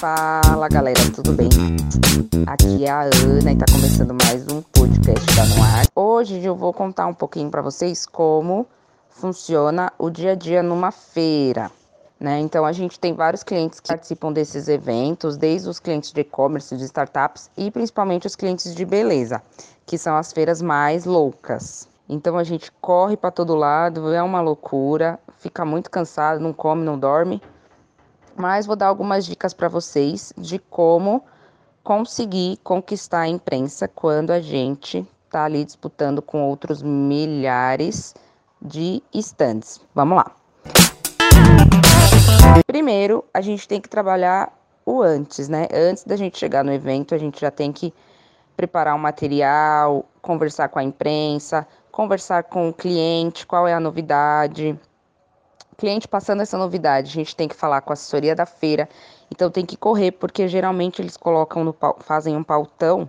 Fala galera, tudo bem? Aqui é a Ana e tá começando mais um podcast da Noir. Hoje eu vou contar um pouquinho para vocês como funciona o dia a dia numa feira. Né? Então a gente tem vários clientes que participam desses eventos, desde os clientes de e-commerce, de startups e principalmente os clientes de beleza, que são as feiras mais loucas. Então a gente corre para todo lado, é uma loucura, fica muito cansado, não come, não dorme. Mas vou dar algumas dicas para vocês de como conseguir conquistar a imprensa quando a gente está ali disputando com outros milhares de stands. Vamos lá. Primeiro, a gente tem que trabalhar o antes, né? Antes da gente chegar no evento, a gente já tem que preparar um material, conversar com a imprensa, conversar com o cliente, qual é a novidade. Cliente passando essa novidade, a gente tem que falar com a assessoria da feira. Então tem que correr, porque geralmente eles colocam no fazem um pautão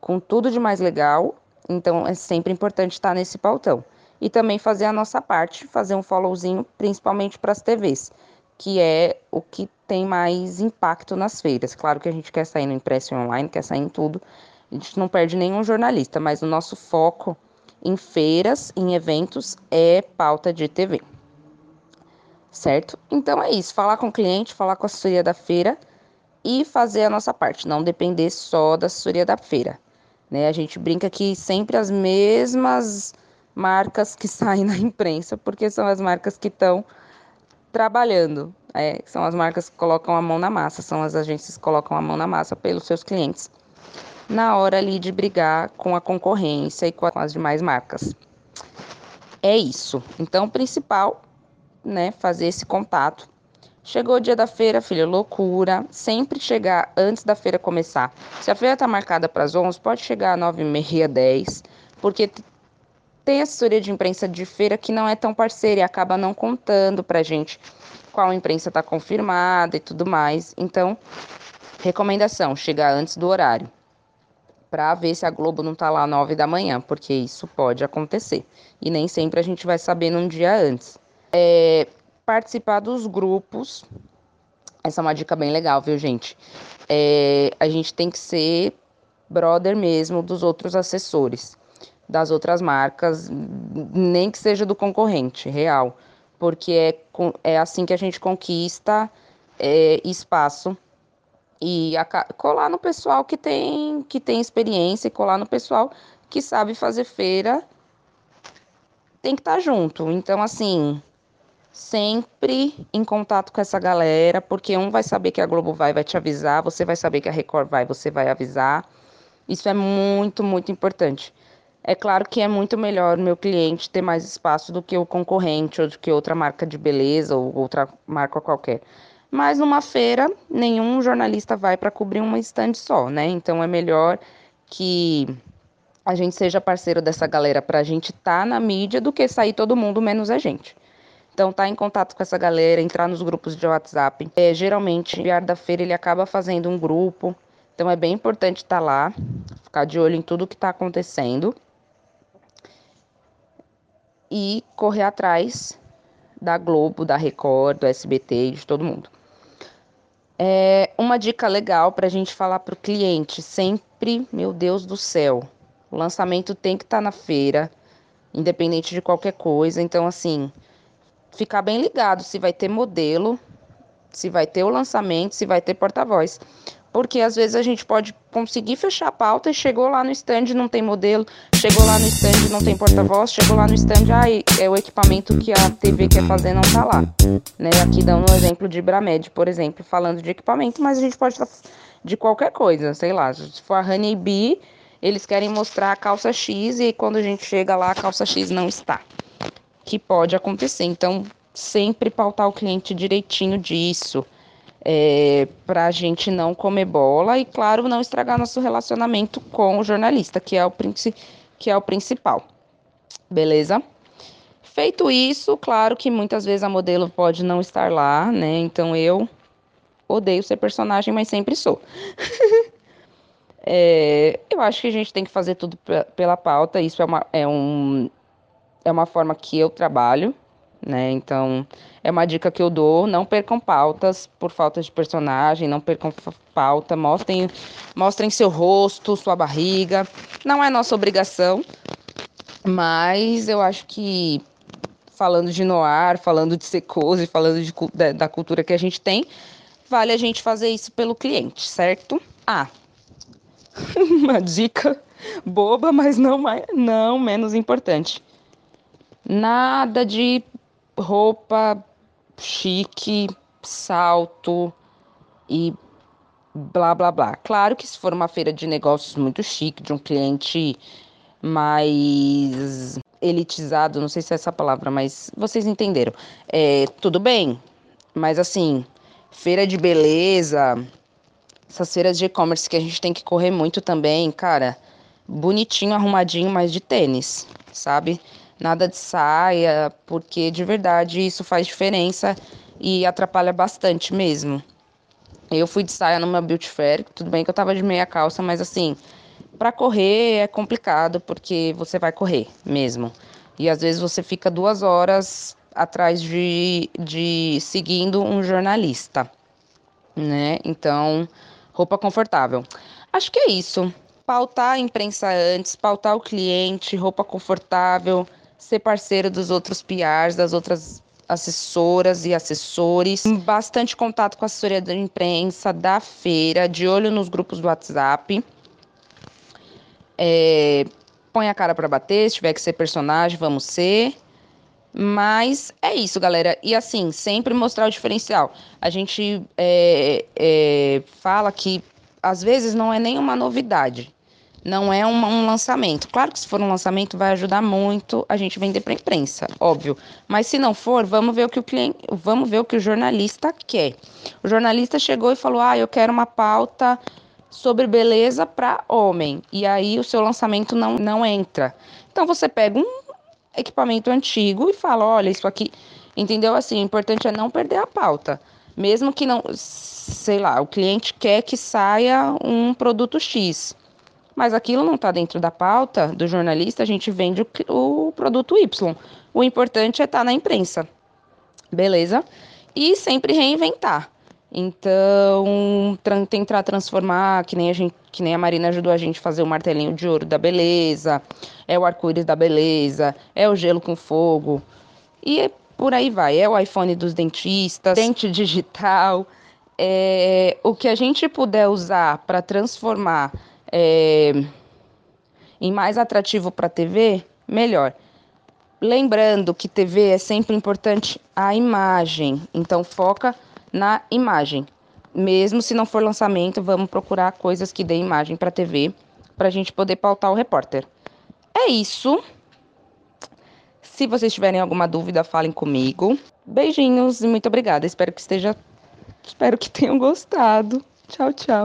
com tudo de mais legal. Então é sempre importante estar nesse pautão e também fazer a nossa parte, fazer um followzinho, principalmente para as TVs, que é o que tem mais impacto nas feiras. Claro que a gente quer sair no impresso online, quer sair em tudo, a gente não perde nenhum jornalista, mas o nosso foco em feiras, em eventos, é pauta de TV. Certo? Então é isso, falar com o cliente, falar com a assessoria da feira e fazer a nossa parte, não depender só da assessoria da feira. Né? A gente brinca que sempre as mesmas marcas que saem na imprensa, porque são as marcas que estão trabalhando. É, são as marcas que colocam a mão na massa, são as agências que colocam a mão na massa pelos seus clientes, na hora ali de brigar com a concorrência e com as demais marcas. É isso. Então, o principal, né, fazer esse contato. Chegou o dia da feira, filha, loucura. Sempre chegar antes da feira começar. Se a feira tá marcada para as 11, pode chegar às 9h30, 10, porque tem assessoria de imprensa de feira que não é tão parceira e acaba não contando pra gente qual imprensa está confirmada e tudo mais. Então, recomendação: chegar antes do horário para ver se a Globo não está lá às 9 da manhã, porque isso pode acontecer. E nem sempre a gente vai saber num dia antes. É, participar dos grupos. Essa é uma dica bem legal, viu, gente? É, a gente tem que ser brother mesmo dos outros assessores das outras marcas, nem que seja do concorrente real, porque é, é assim que a gente conquista é, espaço e a, colar no pessoal que tem, que tem experiência e colar no pessoal que sabe fazer feira tem que estar tá junto. Então, assim, sempre em contato com essa galera, porque um vai saber que a Globo vai, vai te avisar, você vai saber que a Record vai, você vai avisar. Isso é muito, muito importante. É claro que é muito melhor meu cliente ter mais espaço do que o concorrente ou do que outra marca de beleza ou outra marca qualquer. Mas numa feira, nenhum jornalista vai para cobrir uma estande só, né? Então é melhor que a gente seja parceiro dessa galera para a gente estar tá na mídia do que sair todo mundo menos a gente. Então tá em contato com essa galera, entrar nos grupos de WhatsApp. É, geralmente, o diário da feira ele acaba fazendo um grupo, então é bem importante estar tá lá, ficar de olho em tudo que está acontecendo e correr atrás da Globo, da Record, do SBT, de todo mundo. É uma dica legal para a gente falar para o cliente sempre, meu Deus do céu, o lançamento tem que estar tá na feira, independente de qualquer coisa. Então, assim, ficar bem ligado se vai ter modelo, se vai ter o lançamento, se vai ter porta-voz porque às vezes a gente pode conseguir fechar a pauta e chegou lá no stand não tem modelo, chegou lá no stand não tem porta-voz, chegou lá no stand, ah, é o equipamento que a TV quer fazer não tá lá. Né? Aqui dando um exemplo de Bramed, por exemplo, falando de equipamento, mas a gente pode estar de qualquer coisa, sei lá, se for a Honey Bee, eles querem mostrar a calça X e quando a gente chega lá a calça X não está. Que pode acontecer. Então, sempre pautar o cliente direitinho disso é, para a gente não comer bola e, claro, não estragar nosso relacionamento com o jornalista, que é o, que é o principal. Beleza? Feito isso, claro que muitas vezes a modelo pode não estar lá, né? Então eu odeio ser personagem, mas sempre sou. é, eu acho que a gente tem que fazer tudo pela pauta. Isso é uma, é, um, é uma forma que eu trabalho, né? Então, é uma dica que eu dou, não percam pautas por falta de personagem, não percam pauta, mostrem, mostrem seu rosto, sua barriga. Não é nossa obrigação, mas eu acho que falando de noir, falando de secose, falando de, da, da cultura que a gente tem, vale a gente fazer isso pelo cliente, certo? Ah, uma dica boba, mas não, não menos importante. Nada de roupa chique, salto e blá blá blá. Claro que se for uma feira de negócios muito chique, de um cliente mais elitizado, não sei se é essa palavra, mas vocês entenderam. É, tudo bem, mas assim, feira de beleza, essas feiras de e-commerce que a gente tem que correr muito também, cara, bonitinho, arrumadinho, mas de tênis, sabe? Nada de saia, porque de verdade isso faz diferença e atrapalha bastante mesmo. Eu fui de saia numa beauty fair, tudo bem que eu tava de meia calça, mas assim, para correr é complicado porque você vai correr mesmo. E às vezes você fica duas horas atrás de, de seguindo um jornalista, né? Então, roupa confortável. Acho que é isso. Pautar a imprensa antes, pautar o cliente, roupa confortável, ser parceiro dos outros PRs, das outras assessoras e assessores, bastante contato com a assessoria da imprensa, da feira, de olho nos grupos do WhatsApp. É, põe a cara para bater, se tiver que ser personagem, vamos ser. Mas é isso, galera. E assim, sempre mostrar o diferencial. A gente é, é, fala que às vezes não é nenhuma novidade não é um, um, lançamento. Claro que se for um lançamento vai ajudar muito a gente vender para a imprensa, óbvio. Mas se não for, vamos ver o que o cliente, vamos ver o que o jornalista quer. O jornalista chegou e falou: "Ah, eu quero uma pauta sobre beleza para homem". E aí o seu lançamento não não entra. Então você pega um equipamento antigo e fala: "Olha, isso aqui, entendeu? Assim, o importante é não perder a pauta. Mesmo que não, sei lá, o cliente quer que saia um produto X mas aquilo não está dentro da pauta do jornalista, a gente vende o, o produto Y. O importante é estar tá na imprensa, beleza? E sempre reinventar. Então, tentar transformar, que nem, a gente, que nem a Marina ajudou a gente a fazer o martelinho de ouro da beleza, é o arco-íris da beleza, é o gelo com fogo. E por aí vai. É o iPhone dos dentistas, dente digital. É, o que a gente puder usar para transformar é, e mais atrativo para a TV, melhor. Lembrando que TV é sempre importante a imagem, então foca na imagem. Mesmo se não for lançamento, vamos procurar coisas que dêem imagem para TV, para a gente poder pautar o repórter. É isso. Se vocês tiverem alguma dúvida, falem comigo. Beijinhos e muito obrigada. Espero que esteja, espero que tenham gostado. Tchau, tchau.